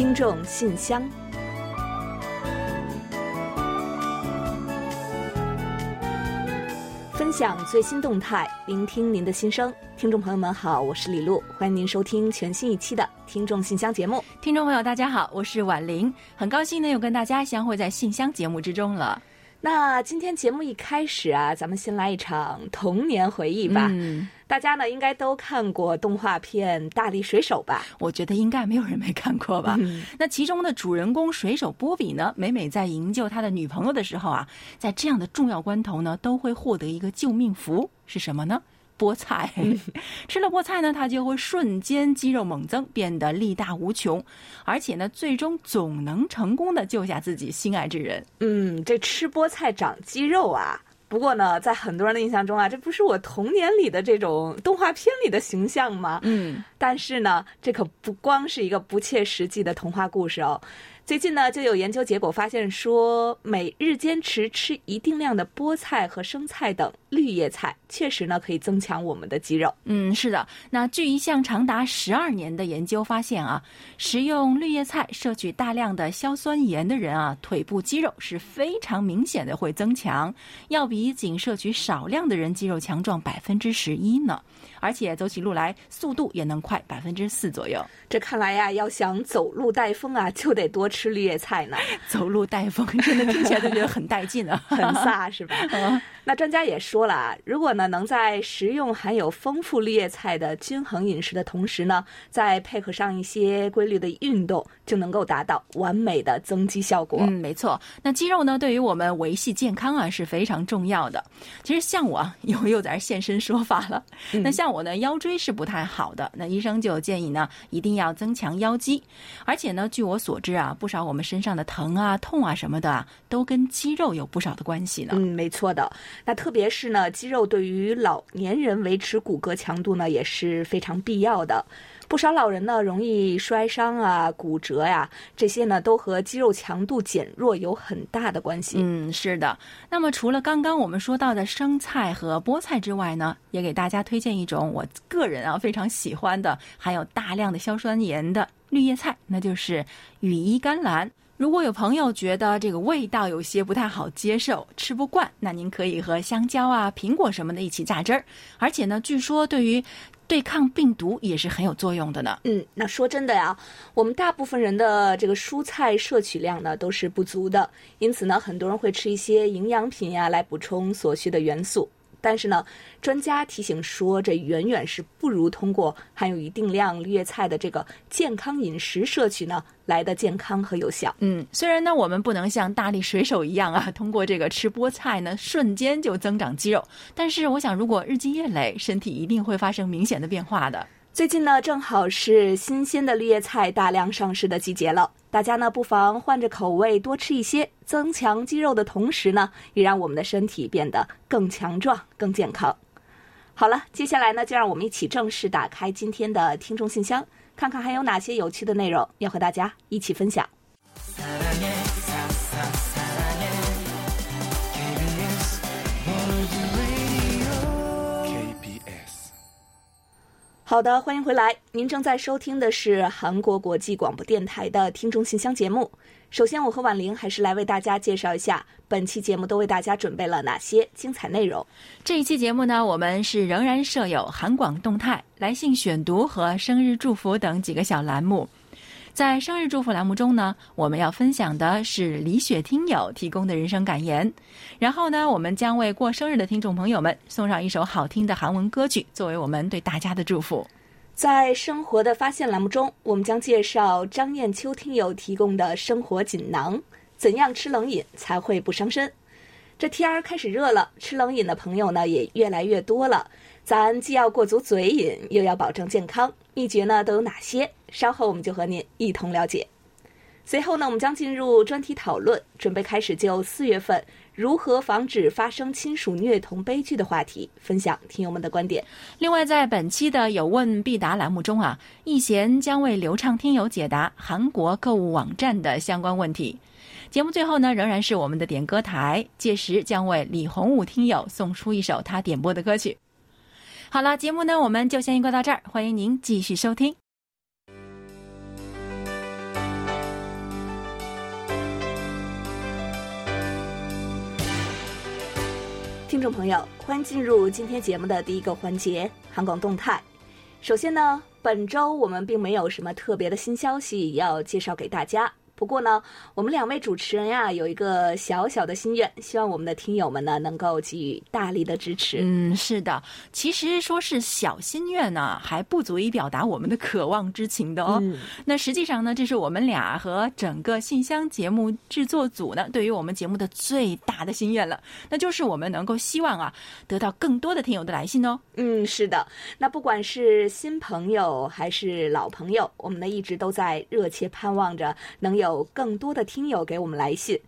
听众信箱，分享最新动态，聆听您的心声。听众朋友们好，我是李璐，欢迎您收听全新一期的《听众信箱》节目。听众朋友，大家好，我是婉玲，很高兴呢又跟大家相会在信箱节目之中了。那今天节目一开始啊，咱们先来一场童年回忆吧。嗯，大家呢应该都看过动画片《大力水手》吧？我觉得应该没有人没看过吧。嗯那其中的主人公水手波比呢，每每在营救他的女朋友的时候啊，在这样的重要关头呢，都会获得一个救命符，是什么呢？菠菜，吃了菠菜呢，他就会瞬间肌肉猛增，变得力大无穷，而且呢，最终总能成功的救下自己心爱之人。嗯，这吃菠菜长肌肉啊。不过呢，在很多人的印象中啊，这不是我童年里的这种动画片里的形象吗？嗯，但是呢，这可不光是一个不切实际的童话故事哦。最近呢，就有研究结果发现说，每日坚持吃一定量的菠菜和生菜等绿叶菜，确实呢可以增强我们的肌肉。嗯，是的。那据一项长达十二年的研究发现啊，食用绿叶菜、摄取大量的硝酸盐的人啊，腿部肌肉是非常明显的会增强，要比仅摄取少量的人肌肉强壮百分之十一呢。而且走起路来速度也能快百分之四左右。这看来呀，要想走路带风啊，就得多吃绿叶菜呢，走路带风，真的听起来就觉得很带劲啊，很飒是吧？那专家也说了啊，如果呢能在食用含有丰富绿叶菜的均衡饮食的同时呢，再配合上一些规律的运动，就能够达到完美的增肌效果。嗯，没错。那肌肉呢，对于我们维系健康啊是非常重要的。其实像我啊，又又在这现身说法了。嗯那像我呢，腰椎是不太好的，那医生就建议呢，一定要增强腰肌。而且呢，据我所知啊，不少我们身上的疼啊、痛啊什么的啊，都跟肌肉有不少的关系呢。嗯，没错的。那特别是呢，肌肉对于老年人维持骨骼强度呢，也是非常必要的。不少老人呢，容易摔伤啊、骨折呀、这些呢，都和肌肉强度减弱有很大的关系。嗯，是的。那么除了刚刚我们说到的生菜和菠菜之外呢，也给大家推荐一种我个人啊非常喜欢的，含有大量的硝酸盐的绿叶菜，那就是羽衣甘蓝。如果有朋友觉得这个味道有些不太好接受，吃不惯，那您可以和香蕉啊、苹果什么的一起榨汁儿，而且呢，据说对于对抗病毒也是很有作用的呢。嗯，那说真的呀，我们大部分人的这个蔬菜摄取量呢都是不足的，因此呢，很多人会吃一些营养品呀来补充所需的元素。但是呢，专家提醒说，这远远是不如通过含有一定量绿叶菜的这个健康饮食摄取呢来的健康和有效。嗯，虽然呢，我们不能像大力水手一样啊，通过这个吃菠菜呢，瞬间就增长肌肉，但是我想，如果日积月累，身体一定会发生明显的变化的。最近呢，正好是新鲜的绿叶菜大量上市的季节了。大家呢，不妨换着口味多吃一些，增强肌肉的同时呢，也让我们的身体变得更强壮、更健康。好了，接下来呢，就让我们一起正式打开今天的听众信箱，看看还有哪些有趣的内容要和大家一起分享。好的，欢迎回来。您正在收听的是韩国国际广播电台的听众信箱节目。首先，我和婉玲还是来为大家介绍一下本期节目都为大家准备了哪些精彩内容。这一期节目呢，我们是仍然设有韩广动态、来信选读和生日祝福等几个小栏目。在生日祝福栏目中呢，我们要分享的是李雪听友提供的人生感言。然后呢，我们将为过生日的听众朋友们送上一首好听的韩文歌曲，作为我们对大家的祝福。在生活的发现栏目中，我们将介绍张艳秋听友提供的生活锦囊：怎样吃冷饮才会不伤身？这天儿开始热了，吃冷饮的朋友呢也越来越多了。咱既要过足嘴瘾，又要保证健康，秘诀呢都有哪些？稍后我们就和您一同了解。随后呢，我们将进入专题讨论，准备开始就四月份如何防止发生亲属虐童悲剧的话题分享听友们的观点。另外，在本期的有问必答栏目中啊，易贤将为流畅听友解答韩国购物网站的相关问题。节目最后呢，仍然是我们的点歌台，届时将为李洪武听友送出一首他点播的歌曲。好了，节目呢我们就先预告到这儿，欢迎您继续收听。听众朋友，欢迎进入今天节目的第一个环节——韩广动态。首先呢，本周我们并没有什么特别的新消息要介绍给大家。不过呢，我们两位主持人呀，有一个小小的心愿，希望我们的听友们呢能够给予大力的支持。嗯，是的，其实说是小心愿呢，还不足以表达我们的渴望之情的哦。嗯那实际上呢，这是我们俩和整个信箱节目制作组呢，对于我们节目的最大的心愿了，那就是我们能够希望啊，得到更多的听友的来信哦。嗯，是的。那不管是新朋友还是老朋友，我们呢一直都在热切盼望着能有有更多的听友给我们来信。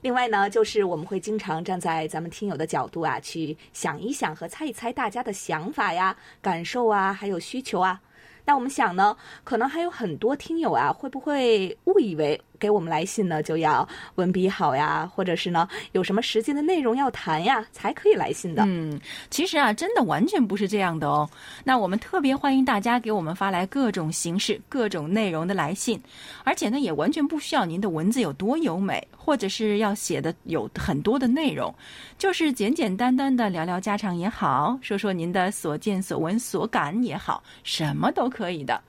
另外呢，就是我们会经常站在咱们听友的角度啊，去想一想和猜一猜大家的想法呀、感受啊，还有需求啊。那我们想呢，可能还有很多听友啊，会不会误以为给我们来信呢就要文笔好呀，或者是呢有什么实际的内容要谈呀，才可以来信的？嗯，其实啊，真的完全不是这样的哦。那我们特别欢迎大家给我们发来各种形式、各种内容的来信，而且呢，也完全不需要您的文字有多优美，或者是要写的有很多的内容，就是简简单单的聊聊家常也好，说说您的所见所闻所感也好，什么都可以的。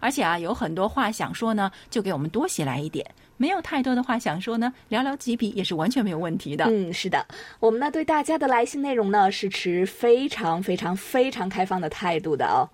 而且啊，有很多话想说呢，就给我们多写来一点；没有太多的话想说呢，寥寥几笔也是完全没有问题的。嗯，是的，我们呢对大家的来信内容呢是持非常非常非常开放的态度的哦。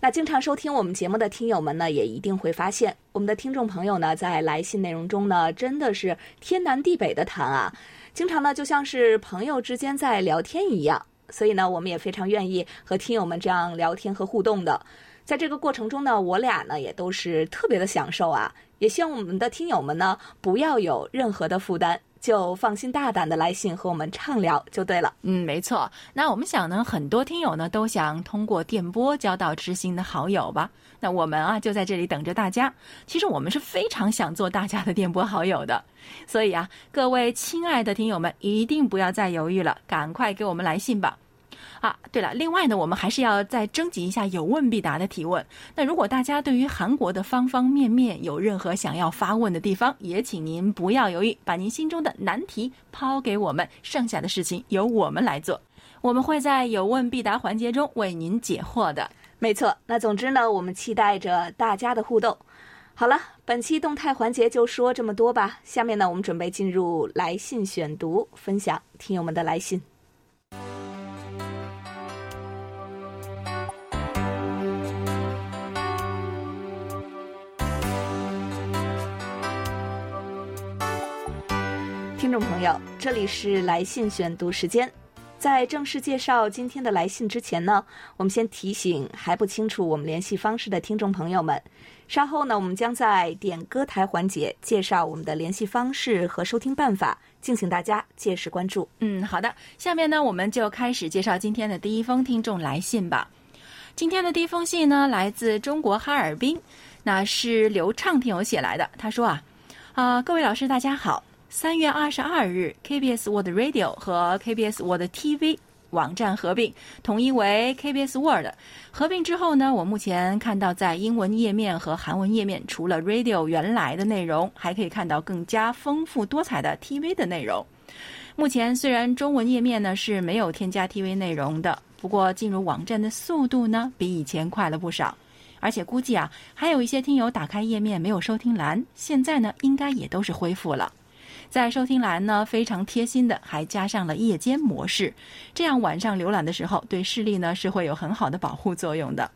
那经常收听我们节目的听友们呢，也一定会发现，我们的听众朋友呢在来信内容中呢，真的是天南地北的谈啊，经常呢就像是朋友之间在聊天一样。所以呢，我们也非常愿意和听友们这样聊天和互动的。在这个过程中呢，我俩呢也都是特别的享受啊，也希望我们的听友们呢不要有任何的负担，就放心大胆的来信和我们畅聊就对了。嗯，没错。那我们想呢，很多听友呢都想通过电波交到知心的好友吧？那我们啊就在这里等着大家。其实我们是非常想做大家的电波好友的，所以啊，各位亲爱的听友们，一定不要再犹豫了，赶快给我们来信吧。啊，对了，另外呢，我们还是要再征集一下有问必答的提问。那如果大家对于韩国的方方面面有任何想要发问的地方，也请您不要犹豫，把您心中的难题抛给我们，剩下的事情由我们来做。我们会在有问必答环节中为您解惑的。没错，那总之呢，我们期待着大家的互动。好了，本期动态环节就说这么多吧。下面呢，我们准备进入来信选读，分享听友们的来信。众朋友，这里是来信选读时间。在正式介绍今天的来信之前呢，我们先提醒还不清楚我们联系方式的听众朋友们，稍后呢，我们将在点歌台环节介绍我们的联系方式和收听办法，敬请大家届时关注。嗯，好的，下面呢，我们就开始介绍今天的第一封听众来信吧。今天的第一封信呢，来自中国哈尔滨，那是刘畅听友写来的。他说啊，啊、各位老师大家好。三月二十二日，KBS World Radio 和 KBS World TV 网站合并，统一为 KBS World。合并之后呢，我目前看到在英文页面和韩文页面，除了 Radio 原来的内容，还可以看到更加丰富多彩的 TV 的内容。目前虽然中文页面呢是没有添加 TV 内容的，不过进入网站的速度呢比以前快了不少。而且估计啊，还有一些听友打开页面没有收听栏，现在呢应该也都是恢复了。在收听栏呢，非常贴心的还加上了夜间模式，这样晚上浏览的时候，对视力呢是会有很好的保护作用的。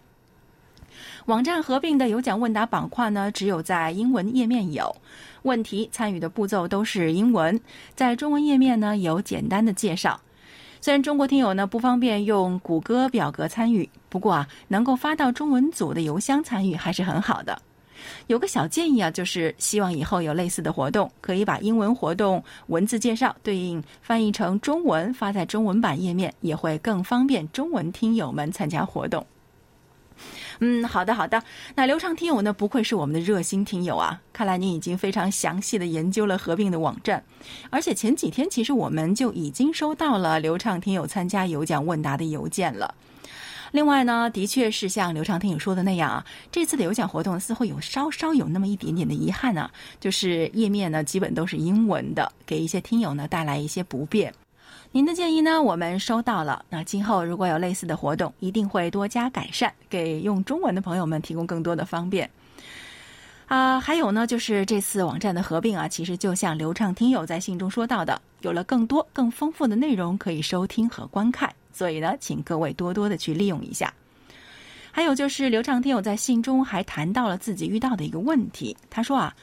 网站合并的有奖问答板块呢，只有在英文页面有，问题参与的步骤都是英文，在中文页面呢有简单的介绍。虽然中国听友呢不方便用谷歌表格参与，不过啊，能够发到中文组的邮箱参与还是很好的。有个小建议啊，就是希望以后有类似的活动，可以把英文活动文字介绍对应翻译成中文，发在中文版页面，也会更方便中文听友们参加活动。嗯，好的好的。那刘畅听友呢，不愧是我们的热心听友啊！看来您已经非常详细的研究了合并的网站，而且前几天其实我们就已经收到了刘畅听友参加有奖问答的邮件了。另外呢，的确是像刘畅听友说的那样啊，这次的有奖活动似乎有稍稍有那么一点点的遗憾呢、就是页面呢基本都是英文的，给一些听友呢带来一些不便。您的建议呢，我们收到了。那今后如果有类似的活动，一定会多加改善，给用中文的朋友们提供更多的方便。啊，还有呢，就是这次网站的合并啊，其实就像流畅听友在信中说到的，有了更多、更丰富的内容可以收听和观看，所以呢，请各位多多的去利用一下。还有就是刘畅听友在信中还谈到了自己遇到的一个问题，他说啊，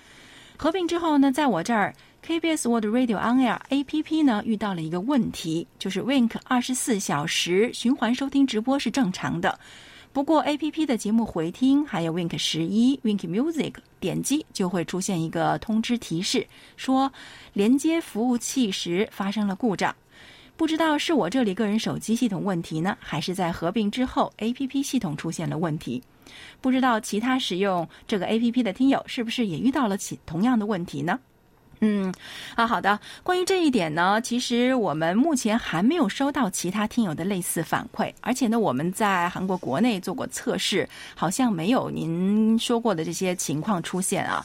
合并之后呢，在我这儿。KBS World Radio On Air APP 呢遇到了一个问题，就是 Wink 二十四小时循环收听直播是正常的，不过 APP 的节目回听还有 Wink 十一 Wink Music 点击就会出现一个通知提示，说连接服务器时发生了故障，不知道是我这里个人手机系统问题呢，还是在合并之后 APP 系统出现了问题？不知道其他使用这个 APP 的听友是不是也遇到了其同样的问题呢？嗯，啊，好的。关于这一点呢，其实我们目前还没有收到其他听友的类似反馈，而且呢，我们在韩国国内做过测试，好像没有您说过的这些情况出现啊。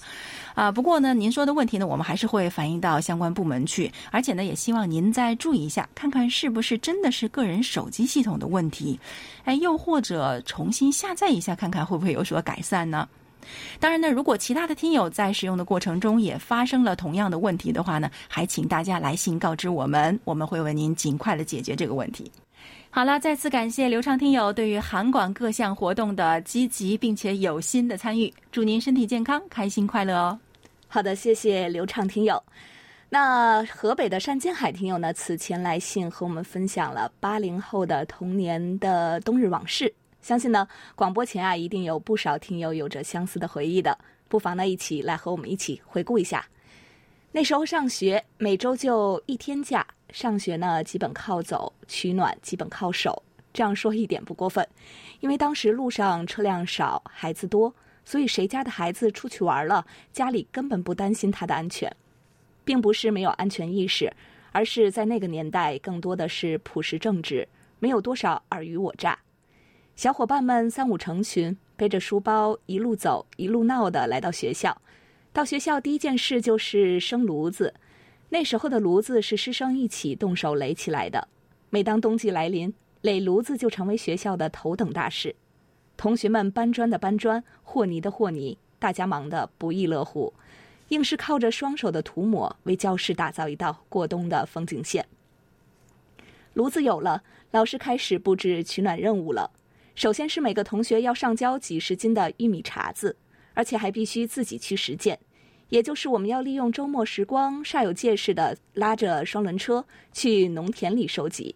啊，不过呢，您说的问题呢，我们还是会反映到相关部门去，而且呢，也希望您再注意一下，看看是不是真的是个人手机系统的问题，哎，又或者重新下载一下，看看会不会有所改善呢？当然呢，如果其他的听友在使用的过程中也发生了同样的问题的话呢，还请大家来信告知我们，我们会为您尽快的解决这个问题。好了，再次感谢刘畅听友对于韩广各项活动的积极并且有心的参与，祝您身体健康，开心快乐哦。好的，谢谢刘畅听友。那河北的单金海听友呢，此前来信和我们分享了八零后的童年的冬日往事。相信呢，广播前啊，一定有不少听友有着相似的回忆的，不妨呢，一起来和我们一起回顾一下。那时候上学，每周就一天假，上学呢基本靠走，取暖基本靠手。这样说一点不过分，因为当时路上车辆少，孩子多，所以谁家的孩子出去玩了，家里根本不担心他的安全，并不是没有安全意识，而是在那个年代更多的是朴实正直，没有多少尔虞我诈。小伙伴们三五成群，背着书包一路走一路闹的来到学校。到学校第一件事就是生炉子。那时候的炉子是师生一起动手垒起来的。每当冬季来临，垒炉子就成为学校的头等大事。同学们搬砖的搬砖，和泥的和泥，大家忙得不亦乐乎，硬是靠着双手的涂抹，为教室打造一道过冬的风景线。炉子有了，老师开始布置取暖任务了。首先是每个同学要上交几十斤的玉米碴子，而且还必须自己去实践，也就是我们要利用周末时光，煞有介事的拉着双轮车去农田里收集。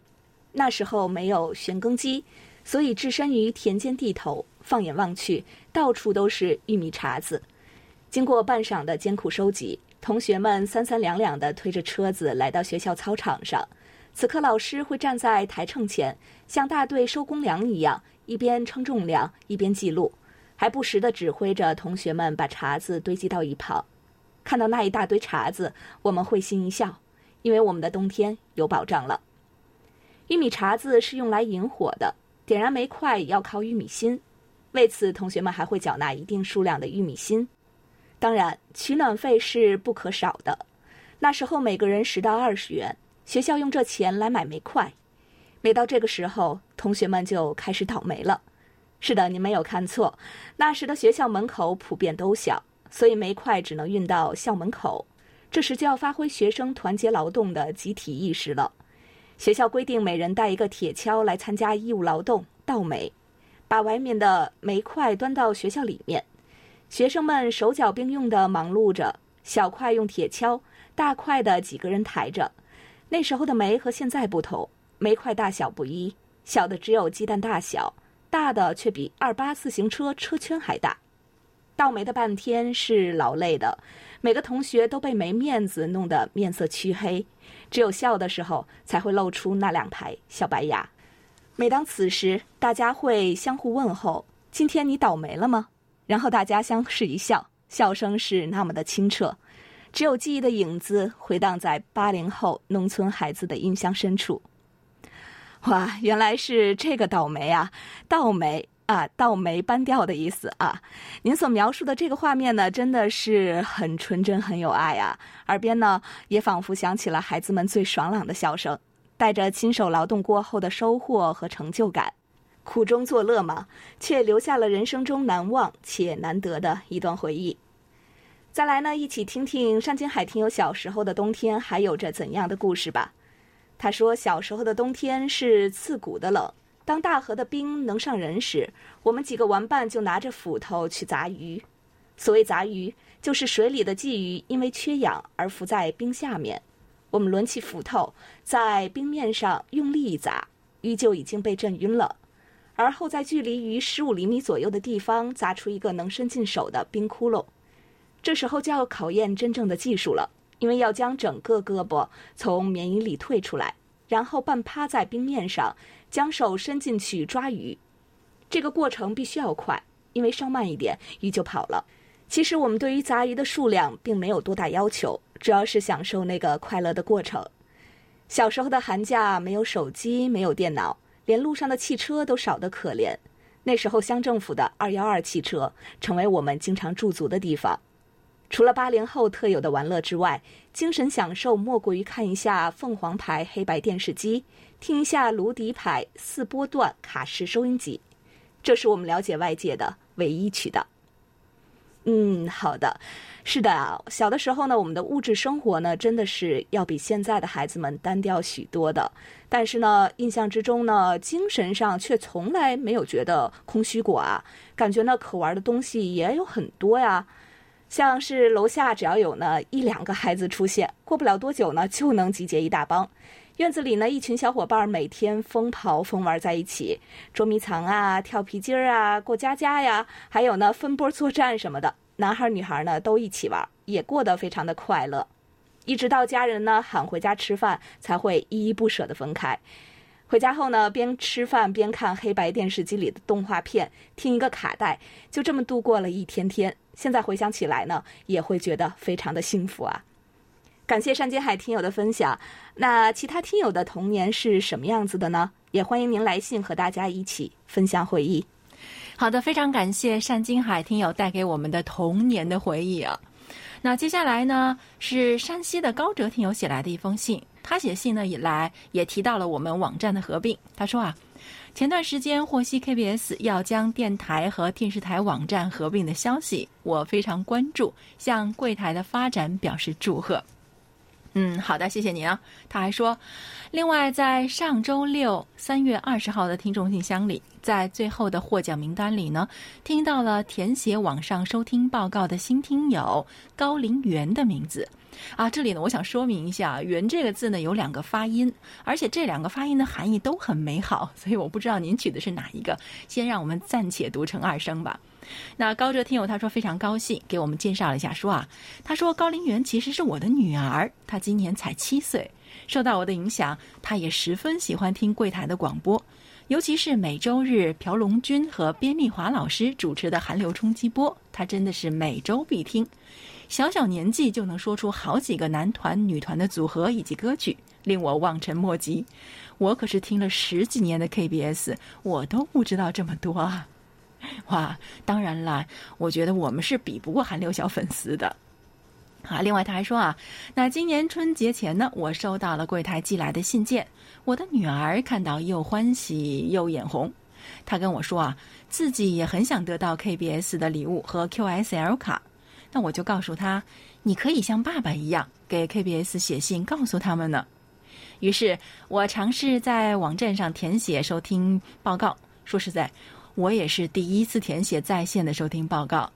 那时候没有旋耕机，所以置身于田间地头，放眼望去，到处都是玉米碴子。经过半晌的艰苦收集，同学们三三两两地推着车子来到学校操场上。此刻，老师会站在台秤前，像大队收公粮一样。一边称重量，一边记录，还不时地指挥着同学们把碴子堆积到一旁。看到那一大堆碴子，我们会心一笑，因为我们的冬天有保障了。玉米碴子是用来引火的，点燃煤块也要靠玉米芯，为此同学们还会缴纳一定数量的玉米芯。当然，取暖费是不可少的，那时候每个人十到二十元，学校用这钱来买煤块。每到这个时候，同学们就开始倒霉了。是的，你没有看错，那时的学校门口普遍都小，所以煤块只能运到校门口。这时就要发挥学生团结劳动的集体意识了。学校规定每人带一个铁锹来参加义务劳动倒煤，把外面的煤块端到学校里面。学生们手脚并用的忙碌着，小块用铁锹，大块的几个人抬着。那时候的煤和现在不同。煤块大小不一，小的只有鸡蛋大小，大的却比二八自行车车圈还大。倒霉的半天是劳累的，每个同学都被没面子弄得面色黢黑，只有笑的时候才会露出那两排小白牙。每当此时，大家会相互问候：“今天你倒霉了吗？”然后大家相视一笑，笑声是那么的清澈，只有记忆的影子回荡在八零后农村孩子的印象深处。哇，原来是这个倒霉啊！倒霉啊，倒霉搬掉的意思啊！您所描述的这个画面呢，真的是很纯真、很有爱啊！耳边呢，也仿佛响起了孩子们最爽朗的笑声。带着亲手劳动过后的收获和成就感，苦中作乐嘛，却留下了人生中难忘且难得的一段回忆。再来呢，一起听听山金海听友小时候的冬天还有着怎样的故事吧。他说，小时候的冬天是刺骨的冷。当大河的冰能上人时，我们几个玩伴就拿着斧头去砸鱼。所谓砸鱼，就是水里的鲫鱼因为缺氧而浮在冰下面。我们抡起斧头，在冰面上用力一砸，鱼就已经被震晕了。而后在距离鱼十五厘米左右的地方砸出一个能伸进手的冰窟窿。这时候就要考验真正的技术了，因为要将整个胳膊从棉衣里退出来，然后半趴在冰面上。将手伸进去抓鱼，这个过程必须要快，因为稍慢一点，鱼就跑了。其实我们对于杂鱼的数量并没有多大要求，主要是享受那个快乐的过程。小时候的寒假没有手机，没有电脑，连路上的汽车都少得可怜。那时候乡政府的二幺二汽车成为我们经常驻足的地方。除了八零后特有的玩乐之外，精神享受莫过于看一下凤凰牌黑白电视机。听一下卢迪牌四波段卡式收音机，这是我们了解外界的唯一渠道。嗯，好的，是的啊。小的时候呢，我们的物质生活呢，真的是要比现在的孩子们单调许多的。但是呢，印象之中呢，精神上却从来没有觉得空虚过啊。感觉呢，可玩的东西也有很多呀。像是楼下只要有呢一两个孩子出现，过不了多久呢，就能集结一大帮。院子里呢，一群小伙伴每天疯跑疯玩在一起，捉迷藏啊，跳皮筋儿啊，过家家呀，还有呢分波作战什么的，男孩女孩呢都一起玩，也过得非常的快乐。一直到家人呢喊回家吃饭，才会依依不舍的分开。回家后呢，边吃饭边看黑白电视机里的动画片，听一个卡带，就这么度过了一天天。现在回想起来呢，也会觉得非常的幸福啊。感谢山金海听友的分享。那其他听友的童年是什么样子的呢？也欢迎您来信和大家一起分享回忆。好的，非常感谢单金海听友带给我们的童年的回忆啊。那接下来呢，是山西的高哲听友写来的一封信。他写信呢以来也提到了我们网站的合并。他说啊，前段时间获悉 KBS 要将电台和电视台网站合并的消息，我非常关注，向柜台的发展表示祝贺。嗯，好的，谢谢您啊。他还说，另外在上周六三月二十号的听众信箱里，在最后的获奖名单里呢，听到了填写网上收听报告的新听友高林元的名字。啊，这里呢，我想说明一下，“元”这个字呢有两个发音，而且这两个发音的含义都很美好，所以我不知道您取的是哪一个。先让我们暂且读成二声吧。那高哲听友他说非常高兴，给我们介绍了一下，说啊，他说高林元其实是我的女儿，她今年才七岁，受到我的影响，她也十分喜欢听柜台的广播，尤其是每周日朴龙君和边丽华老师主持的韩流冲击波，她真的是每周必听。小小年纪就能说出好几个男团、女团的组合以及歌曲，令我望尘莫及。我可是听了十几年的 KBS，我都不知道这么多啊。哇，当然啦，我觉得我们是比不过韩流小粉丝的。啊，另外他还说啊，那今年春节前呢，我收到了柜台寄来的信件，我的女儿看到又欢喜又眼红。她跟我说啊，自己也很想得到 KBS 的礼物和 QSL 卡。那我就告诉他，你可以像爸爸一样给 KBS 写信，告诉他们呢。于是我尝试在网站上填写收听报告。说实在。我也是第一次填写在线的收听报告，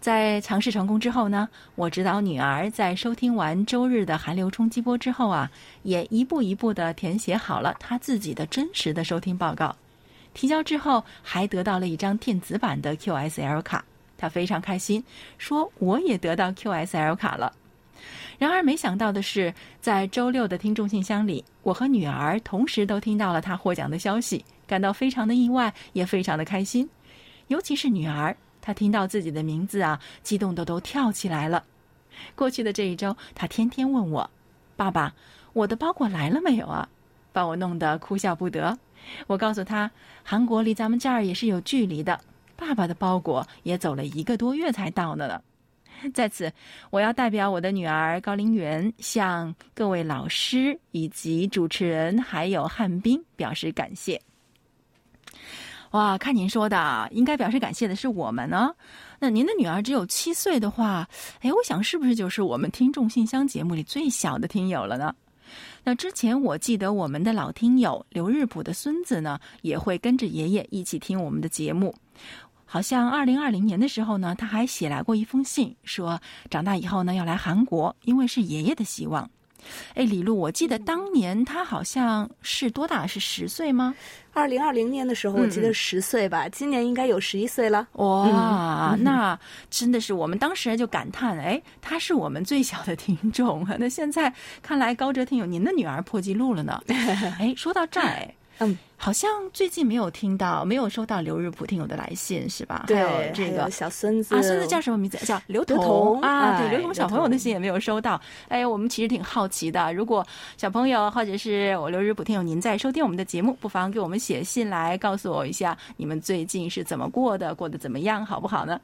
在尝试成功之后呢，我指导女儿在收听完周日的寒流冲击波之后啊，也一步一步的填写好了她自己的真实的收听报告。提交之后，还得到了一张电子版的 QSL 卡，他非常开心，说我也得到 QSL 卡了。然而没想到的是，在周六的听众信箱里，我和女儿同时都听到了他获奖的消息。感到非常的意外，也非常的开心，尤其是女儿，她听到自己的名字啊，激动的都跳起来了。过去的这一周，她天天问我：“爸爸，我的包裹来了没有啊？”把我弄得哭笑不得。我告诉她，韩国离咱们这儿也是有距离的，爸爸的包裹也走了一个多月才到的呢。在此，我要代表我的女儿高林媛，向各位老师以及主持人还有汉斌表示感谢。哇，看您说的，应该表示感谢的是我们呢。那您的女儿只有七岁的话，哎，我想是不是就是我们听众信箱节目里最小的听友了呢？那之前我记得我们的老听友刘日普的孙子呢，也会跟着爷爷一起听我们的节目。好像二零二零年的时候呢，他还写来过一封信，说长大以后呢要来韩国，因为是爷爷的希望。哎，李璐，我记得当年他好像是多大？是十岁吗？二零二零年的时候，我记得十岁吧。今年应该有十一岁了。哇，那真的是我们当时就感叹，哎，他是我们最小的听众。那现在看来，高哲听友，您的女儿破纪录了呢。哎，说到这儿，哎。嗯，好像最近没有听到，没有收到刘日普听友的来信，是吧？对，这个小孙子啊，孙子叫什么名字？叫刘彤啊。对，刘彤小朋友的信也没有收到。哎，我们其实挺好奇的，如果小朋友或者是我刘日普听友您在收听我们的节目，不妨给我们写信来告诉我一下，你们最近是怎么过的，过得怎么样，好不好呢？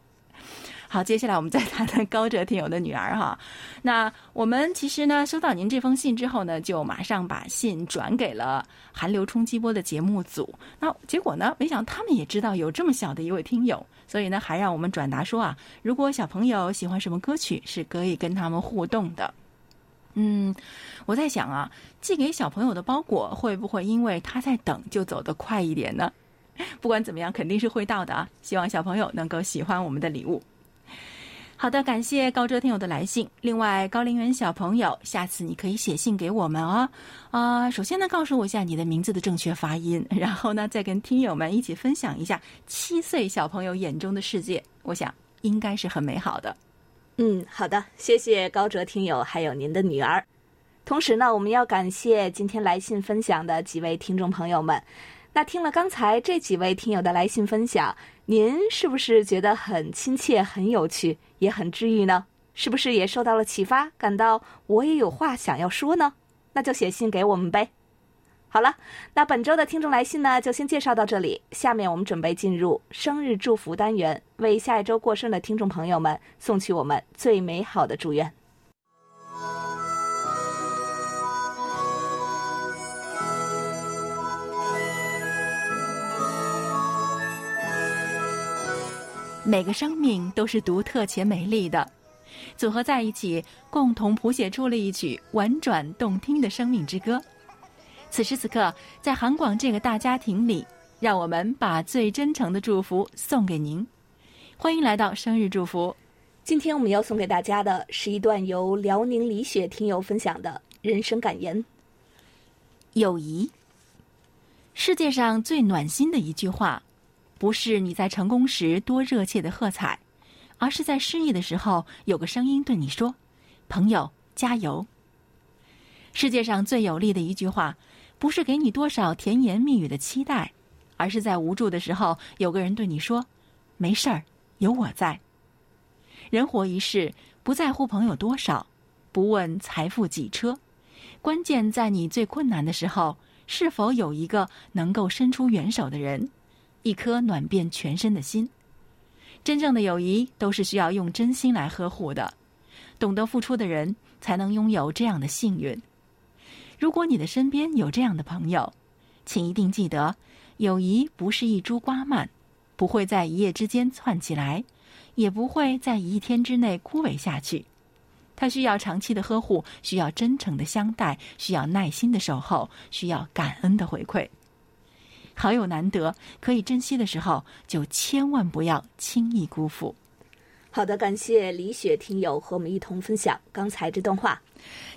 好，接下来我们再谈谈高哲听友的女儿哈。那我们其实呢，收到您这封信之后呢，就马上把信转给了韩流冲击波的节目组。那结果呢，没想到他们也知道有这么小的一位听友，所以呢，还让我们转达说啊，如果小朋友喜欢什么歌曲，是可以跟他们互动的。嗯，我在想啊，寄给小朋友的包裹会不会因为他在等就走得快一点呢？不管怎么样，肯定是会到的啊。希望小朋友能够喜欢我们的礼物。好的，感谢高哲听友的来信。另外，高龄园小朋友，下次你可以写信给我们哦。啊，首先呢，告诉我一下你的名字的正确发音，然后呢，再跟听友们一起分享一下七岁小朋友眼中的世界。我想应该是很美好的。嗯，好的，谢谢高哲听友，还有您的女儿。同时呢，我们要感谢今天来信分享的几位听众朋友们。那听了刚才这几位听友的来信分享，您是不是觉得很亲切、很有趣，也很治愈呢？是不是也受到了启发，感到我也有话想要说呢？那就写信给我们呗。好了，那本周的听众来信呢，就先介绍到这里。下面我们准备进入生日祝福单元，为下一周过生的听众朋友们送去我们最美好的祝愿。每个生命都是独特且美丽的，组合在一起，共同谱写出了一曲婉转动听的生命之歌。此时此刻，在韩广这个大家庭里，让我们把最真诚的祝福送给您。欢迎来到生日祝福。今天我们要送给大家的是一段由辽宁李雪听友分享的人生感言：友谊，世界上最暖心的一句话。不是你在成功时多热切的喝彩，而是在失意的时候有个声音对你说：“朋友，加油。”世界上最有力的一句话，不是给你多少甜言蜜语的期待，而是在无助的时候有个人对你说：“没事儿，有我在。”人活一世，不在乎朋友多少，不问财富几车，关键在你最困难的时候，是否有一个能够伸出援手的人。一颗暖遍全身的心，真正的友谊都是需要用真心来呵护的。懂得付出的人，才能拥有这样的幸运。如果你的身边有这样的朋友，请一定记得，友谊不是一株瓜蔓，不会在一夜之间窜起来，也不会在一天之内枯萎下去。它需要长期的呵护，需要真诚的相待，需要耐心的守候，需要感恩的回馈。好友难得，可以珍惜的时候，就千万不要轻易辜负。好的，感谢李雪听友和我们一同分享刚才这段话。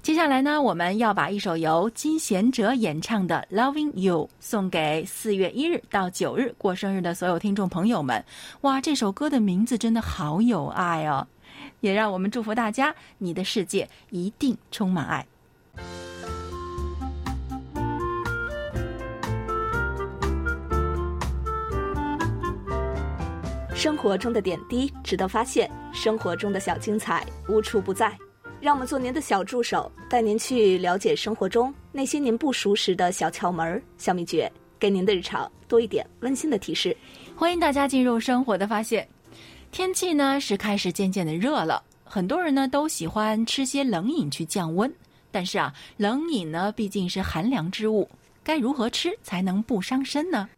接下来呢，我们要把一首由金贤哲演唱的《Loving You》送给四月一日到九日过生日的所有听众朋友们。哇，这首歌的名字真的好有爱哦！也让我们祝福大家，你的世界一定充满爱。生活中的点滴值得发现，生活中的小精彩无处不在。让我们做您的小助手，带您去了解生活中那些您不熟识的小窍门、小秘诀，给您的日常多一点温馨的提示。欢迎大家进入生活的发现。天气呢是开始渐渐的热了，很多人呢都喜欢吃些冷饮去降温，但是啊，冷饮呢毕竟是寒凉之物，该如何吃才能不伤身呢？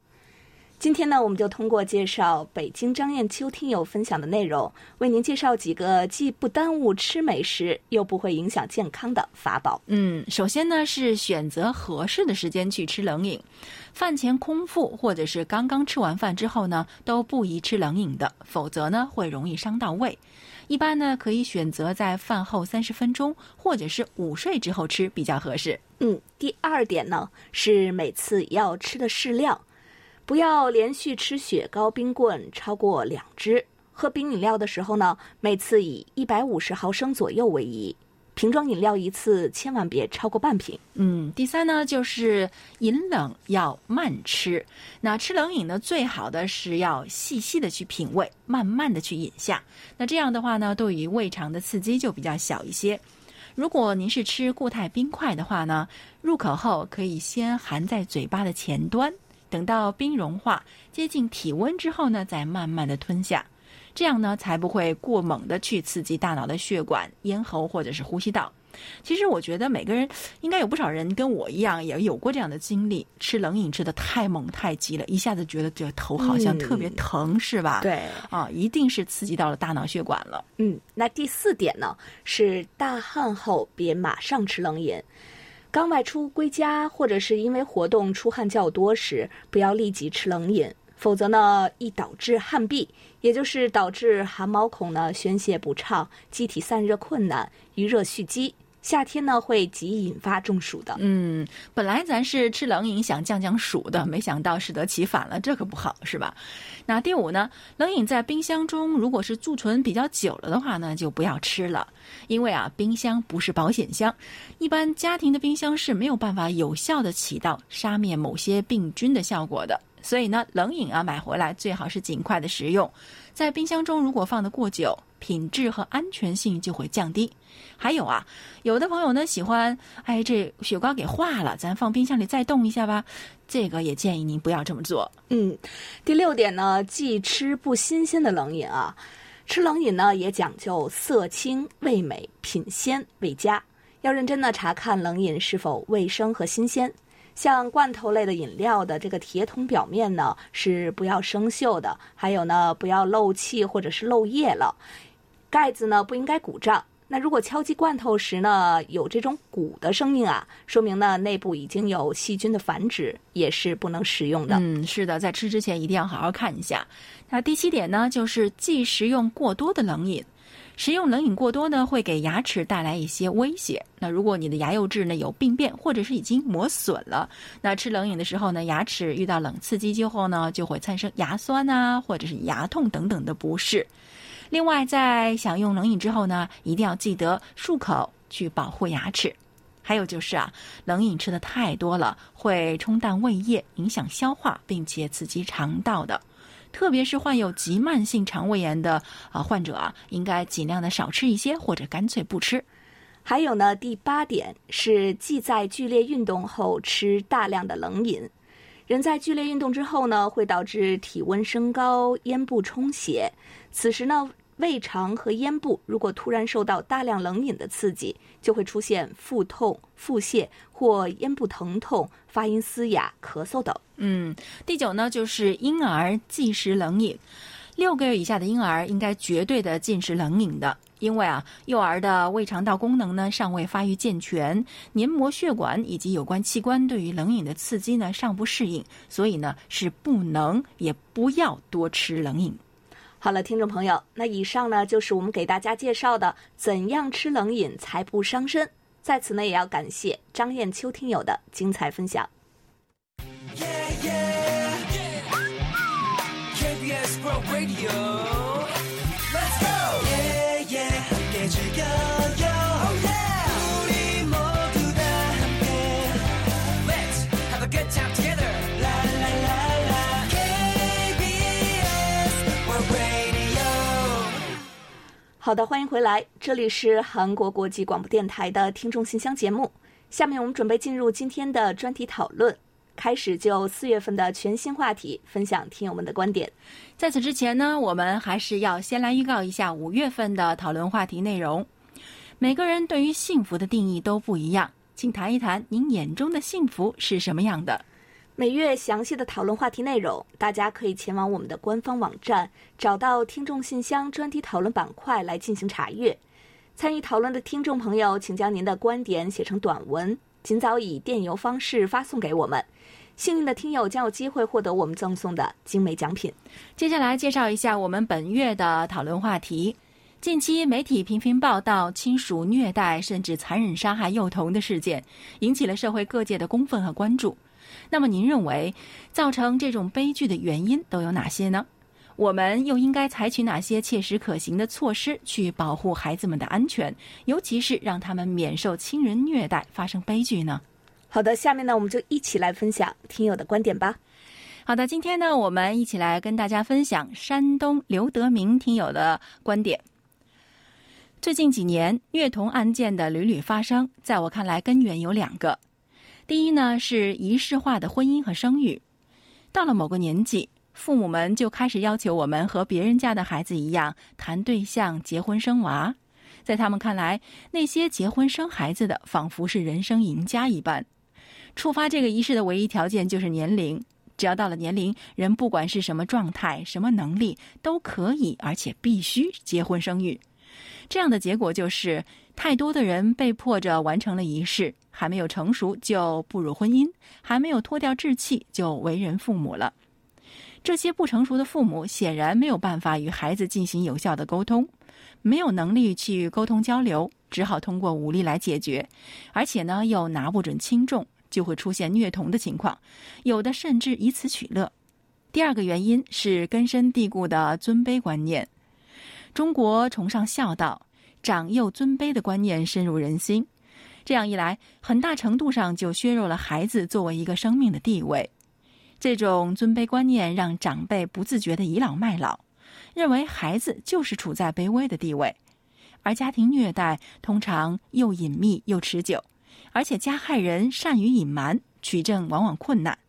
今天呢，我们就通过介绍北京张艳秋听友分享的内容，为您介绍几个既不耽误吃美食，又不会影响健康的法宝。嗯，首先呢是选择合适的时间去吃冷饮，饭前空腹或者是刚刚吃完饭之后呢，都不宜吃冷饮的，否则呢会容易伤到胃。一般呢可以选择在饭后三十分钟或者是午睡之后吃比较合适。嗯，第二点呢是每次要吃的适量。不要连续吃雪糕、冰棍超过两支。喝冰饮料的时候呢，每次以一百五十毫升左右为宜。瓶装饮料一次千万别超过半瓶。嗯，第三呢，就是饮冷要慢吃。那吃冷饮呢，最好的是要细细的去品味，慢慢的去饮下。那这样的话呢，对于胃肠的刺激就比较小一些。如果您是吃固态冰块的话呢，入口后可以先含在嘴巴的前端。等到冰融化接近体温之后呢，再慢慢的吞下，这样呢才不会过猛的去刺激大脑的血管、咽喉或者是呼吸道。其实我觉得每个人应该有不少人跟我一样也有过这样的经历，吃冷饮吃的太猛太急了，一下子觉得这头好像特别疼，是吧？对，啊，一定是刺激到了大脑血管了。嗯，那第四点呢是大汗后别马上吃冷饮。刚外出归家，或者是因为活动出汗较多时，不要立即吃冷饮，否则呢，易导致汗闭，也就是导致汗毛孔呢宣泄不畅，机体散热困难，余热蓄积。夏天呢，会极易引发中暑的。嗯，本来咱是吃冷饮想降降暑的，没想到适得其反了，这可不好，是吧？那第五呢，冷饮在冰箱中，如果是贮存比较久了的话呢，就不要吃了，因为啊，冰箱不是保险箱，一般家庭的冰箱是没有办法有效的起到杀灭某些病菌的效果的。所以呢，冷饮啊，买回来最好是尽快的食用，在冰箱中如果放得过久，品质和安全性就会降低。还有啊，有的朋友呢喜欢，哎，这雪糕给化了，咱放冰箱里再冻一下吧。这个也建议您不要这么做。嗯，第六点呢，忌吃不新鲜的冷饮啊。吃冷饮呢也讲究色清、味美、品鲜味佳，要认真的查看冷饮是否卫生和新鲜。像罐头类的饮料的这个铁桶表面呢是不要生锈的，还有呢不要漏气或者是漏液了，盖子呢不应该鼓胀。那如果敲击罐头时呢有这种鼓的声音啊，说明呢内部已经有细菌的繁殖，也是不能食用的。嗯，是的，在吃之前一定要好好看一下。那第七点呢，就是忌食用过多的冷饮。食用冷饮过多呢，会给牙齿带来一些威胁。那如果你的牙釉质呢有病变，或者是已经磨损了，那吃冷饮的时候呢，牙齿遇到冷刺激之后呢，就会产生牙酸啊，或者是牙痛等等的不适。另外，在享用冷饮之后呢，一定要记得漱口，去保护牙齿。还有就是啊，冷饮吃的太多了，会冲淡胃液，影响消化，并且刺激肠道的。特别是患有急慢性肠胃炎的啊患者啊，应该尽量的少吃一些，或者干脆不吃。还有呢，第八点是忌在剧烈运动后吃大量的冷饮。人在剧烈运动之后呢，会导致体温升高、咽部充血，此时呢。胃肠和咽部如果突然受到大量冷饮的刺激，就会出现腹痛、腹泻或咽部疼痛、发音嘶哑、咳嗽等。嗯，第九呢，就是婴儿忌食冷饮。六个月以下的婴儿应该绝对的禁食冷饮的，因为啊，幼儿的胃肠道功能呢尚未发育健全，黏膜血管以及有关器官对于冷饮的刺激呢尚不适应，所以呢是不能也不要多吃冷饮。好了，听众朋友，那以上呢就是我们给大家介绍的怎样吃冷饮才不伤身。在此呢，也要感谢张艳秋听友的精彩分享。好的，欢迎回来，这里是韩国国际广播电台的听众信箱节目。下面我们准备进入今天的专题讨论。开始就四月份的全新话题，分享听友们的观点。在此之前呢，我们还是要先来预告一下五月份的讨论话题内容。每个人对于幸福的定义都不一样，请谈一谈您眼中的幸福是什么样的？每月详细的讨论话题内容，大家可以前往我们的官方网站，找到听众信箱专题讨论板块来进行查阅。参与讨论的听众朋友，请将您的观点写成短文，尽早以电邮方式发送给我们。幸运的听友将有机会获得我们赠送的精美奖品。接下来介绍一下我们本月的讨论话题。近期媒体频频报道亲属虐待甚至残忍杀害幼童的事件，引起了社会各界的公愤和关注。那么，您认为造成这种悲剧的原因都有哪些呢？我们又应该采取哪些切实可行的措施去保护孩子们的安全，尤其是让他们免受亲人虐待发生悲剧呢？好的，下面呢，我们就一起来分享听友的观点吧。好的，今天呢，我们一起来跟大家分享山东刘德明听友的观点。最近几年，虐童案件的屡屡发生，在我看来，根源有两个。第一呢，是仪式化的婚姻和生育。到了某个年纪，父母们就开始要求我们和别人家的孩子一样谈对象、结婚生娃。在他们看来，那些结婚生孩子的仿佛是人生赢家一般。触发这个仪式的唯一条件就是年龄，只要到了年龄，人不管是什么状态、什么能力，都可以而且必须结婚生育。这样的结果就是，太多的人被迫着完成了仪式，还没有成熟就步入婚姻，还没有脱掉稚气就为人父母了。这些不成熟的父母显然没有办法与孩子进行有效的沟通，没有能力去沟通交流，只好通过武力来解决，而且呢又拿不准轻重。就会出现虐童的情况，有的甚至以此取乐。第二个原因是根深蒂固的尊卑观念。中国崇尚孝道，长幼尊卑的观念深入人心。这样一来，很大程度上就削弱了孩子作为一个生命的地位。这种尊卑观念让长辈不自觉的倚老卖老，认为孩子就是处在卑微的地位，而家庭虐待通常又隐秘又持久。而且加害人善于隐瞒，取证往往困难，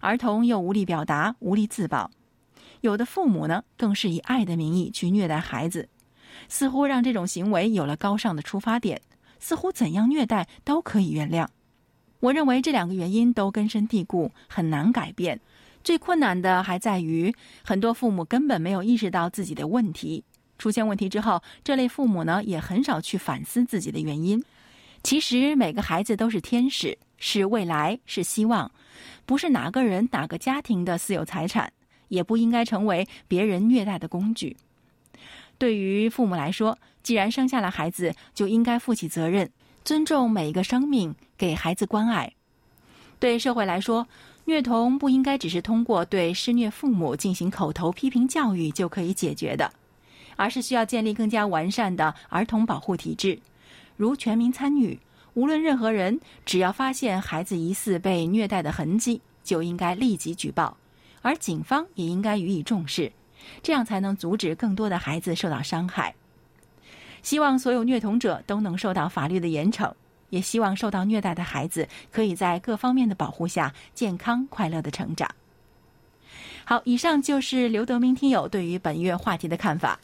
儿童又无力表达，无力自保。有的父母呢，更是以爱的名义去虐待孩子，似乎让这种行为有了高尚的出发点，似乎怎样虐待都可以原谅。我认为这两个原因都根深蒂固，很难改变。最困难的还在于，很多父母根本没有意识到自己的问题，出现问题之后，这类父母呢，也很少去反思自己的原因。其实每个孩子都是天使，是未来，是希望，不是哪个人哪个家庭的私有财产，也不应该成为别人虐待的工具。对于父母来说，既然生下了孩子，就应该负起责任，尊重每一个生命，给孩子关爱。对社会来说，虐童不应该只是通过对施虐父母进行口头批评教育就可以解决的，而是需要建立更加完善的儿童保护体制。如全民参与，无论任何人，只要发现孩子疑似被虐待的痕迹，就应该立即举报，而警方也应该予以重视，这样才能阻止更多的孩子受到伤害。希望所有虐童者都能受到法律的严惩，也希望受到虐待的孩子可以在各方面的保护下健康快乐的成长。好，以上就是刘德明听友对于本月话题的看法。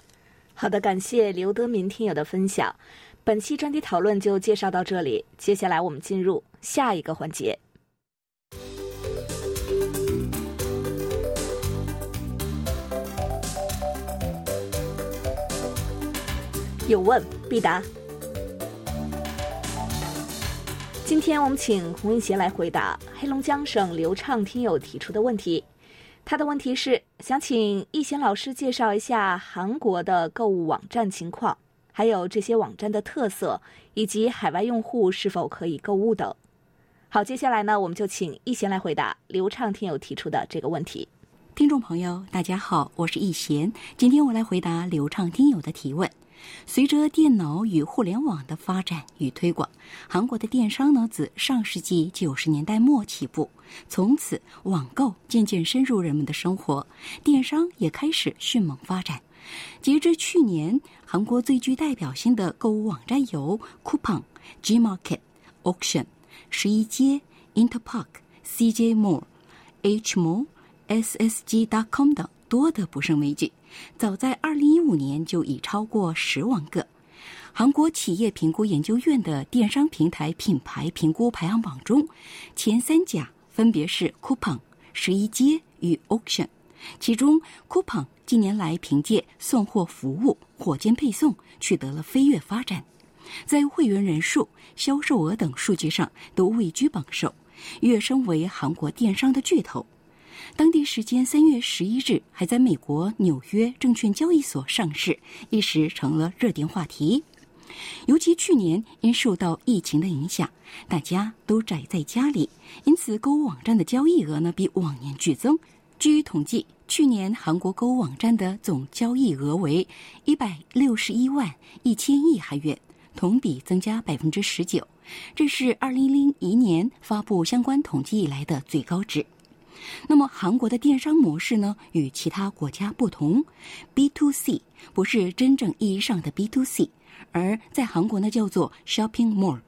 好的，感谢刘德明听友的分享。本期专题讨论就介绍到这里，接下来我们进入下一个环节。有问必答。今天我们请洪一贤来回答黑龙江省流畅听友提出的问题。他的问题是想请一贤老师介绍一下韩国的购物网站情况。还有这些网站的特色，以及海外用户是否可以购物等。好，接下来呢，我们就请易贤来回答流畅听友提出的这个问题。听众朋友，大家好，我是易贤，今天我来回答流畅听友的提问。随着电脑与互联网的发展与推广，韩国的电商呢自上世纪九十年代末起步，从此网购渐渐深入人们的生活，电商也开始迅猛发展。截至去年，韩国最具代表性的购物网站有 Coupang、Gmarket、Auction、十一街、Interpark、CJ Mall、HMO、SSG.com 等多得不胜枚举，早在2015年就已超过十万个。韩国企业评估研究院的电商平台品牌评估排行榜中，前三甲分别是 Coupon、十一街与 Auction。其中，Coupon 近年来凭借送货服务火箭配送取得了飞跃发展，在会员人数、销售额等数据上都位居榜首，跃升为韩国电商的巨头。当地时间三月十一日，还在美国纽约证券交易所上市，一时成了热点话题。尤其去年因受到疫情的影响，大家都宅在家里，因此购物网站的交易额呢比往年剧增。据统计，去年韩国购物网站的总交易额为一百六十一万一千亿韩元，同比增加百分之十九，这是二零零一年发布相关统计以来的最高值。那么，韩国的电商模式呢，与其他国家不同，B to C 不是真正意义上的 B to C，而在韩国呢叫做 Shopping Mall，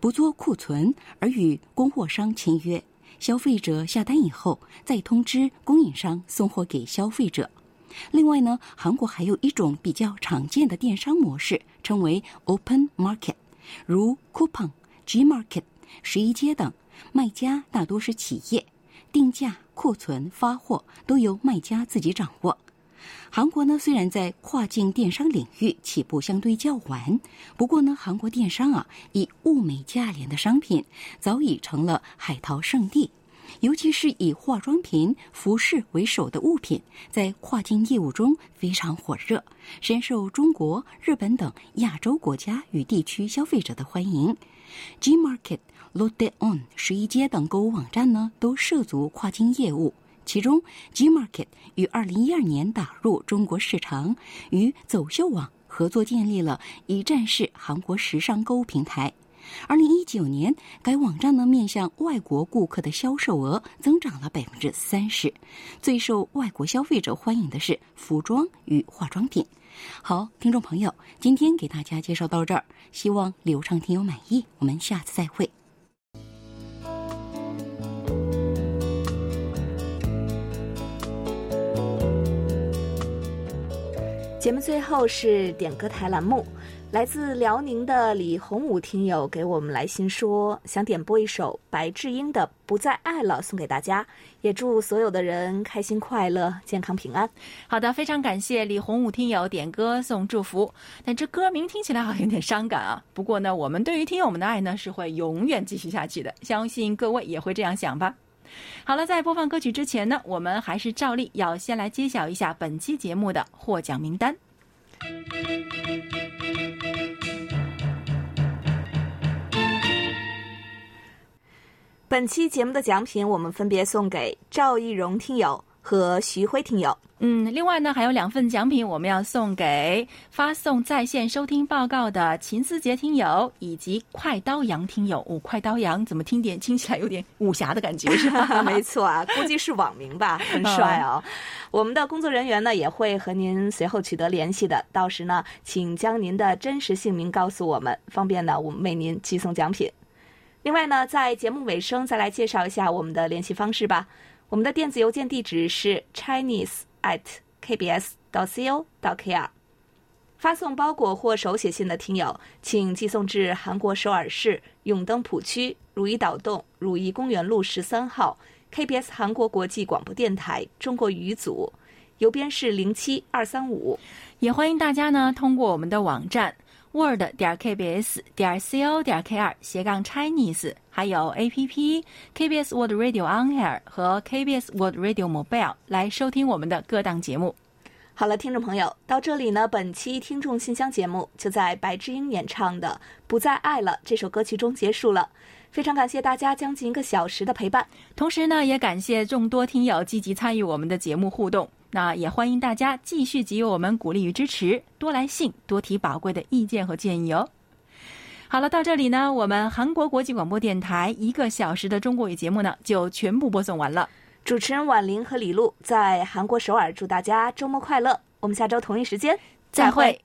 不做库存，而与供货商签约。消费者下单以后，再通知供应商送货给消费者。另外呢，韩国还有一种比较常见的电商模式，称为 Open Market，如 Coupon、G Market、十一街等，卖家大多是企业，定价、库存、发货都由卖家自己掌握。韩国呢，虽然在跨境电商领域起步相对较晚，不过呢，韩国电商啊，以物美价廉的商品早已成了海淘圣地。尤其是以化妆品、服饰为首的物品，在跨境业务中非常火热，深受中国、日本等亚洲国家与地区消费者的欢迎。G Market、Lotte On、十一街等购物网站呢，都涉足跨境业务。其中，G Market 于二零一二年打入中国市场，与走秀网合作建立了一站式韩国时尚购物平台。二零一九年，该网站呢面向外国顾客的销售额增长了百分之三十。最受外国消费者欢迎的是服装与化妆品。好，听众朋友，今天给大家介绍到这儿，希望流畅听友满意。我们下次再会。节目最后是点歌台栏目，来自辽宁的李洪武听友给我们来信说，想点播一首白智英的《不再爱了》送给大家，也祝所有的人开心快乐、健康平安。好的，非常感谢李洪武听友点歌送祝福，但这歌名听起来好像有点伤感啊。不过呢，我们对于听友们的爱呢是会永远继续下去的，相信各位也会这样想吧。好了，在播放歌曲之前呢，我们还是照例要先来揭晓一下本期节目的获奖名单。本期节目的奖品，我们分别送给赵一荣听友和徐辉听友。嗯，另外呢，还有两份奖品，我们要送给发送在线收听报告的秦思杰听友以及快刀杨听友。哦，快刀杨怎么听点听起来有点武侠的感觉是吧？没错啊，估计是网名吧，很帅哦。我们的工作人员呢也会和您随后取得联系的，到时呢，请将您的真实姓名告诉我们，方便呢我们为您寄送奖品。另外呢，在节目尾声再来介绍一下我们的联系方式吧。我们的电子邮件地址是 Chinese。at kbs. 到 co. 到 kr，发送包裹或手写信的听友，请寄送至韩国首尔市永登浦区汝矣岛洞汝矣公园路十三号 KBS 韩国国际广播电台中国语组，邮编是零七二三五。也欢迎大家呢通过我们的网站 word 点 kbs 点 co 点 kr 斜杠 Chinese。还有 A P P KBS World Radio On Air 和 KBS World Radio Mobile 来收听我们的各档节目。好了，听众朋友，到这里呢，本期听众信箱节目就在白智英演唱的《不再爱了》这首歌曲中结束了。非常感谢大家将近一个小时的陪伴，同时呢，也感谢众多听友积极参与我们的节目互动。那也欢迎大家继续给予我们鼓励与支持，多来信，多提宝贵的意见和建议哦。好了，到这里呢，我们韩国国际广播电台一个小时的中国语节目呢，就全部播送完了。主持人婉玲和李璐在韩国首尔，祝大家周末快乐。我们下周同一时间再会。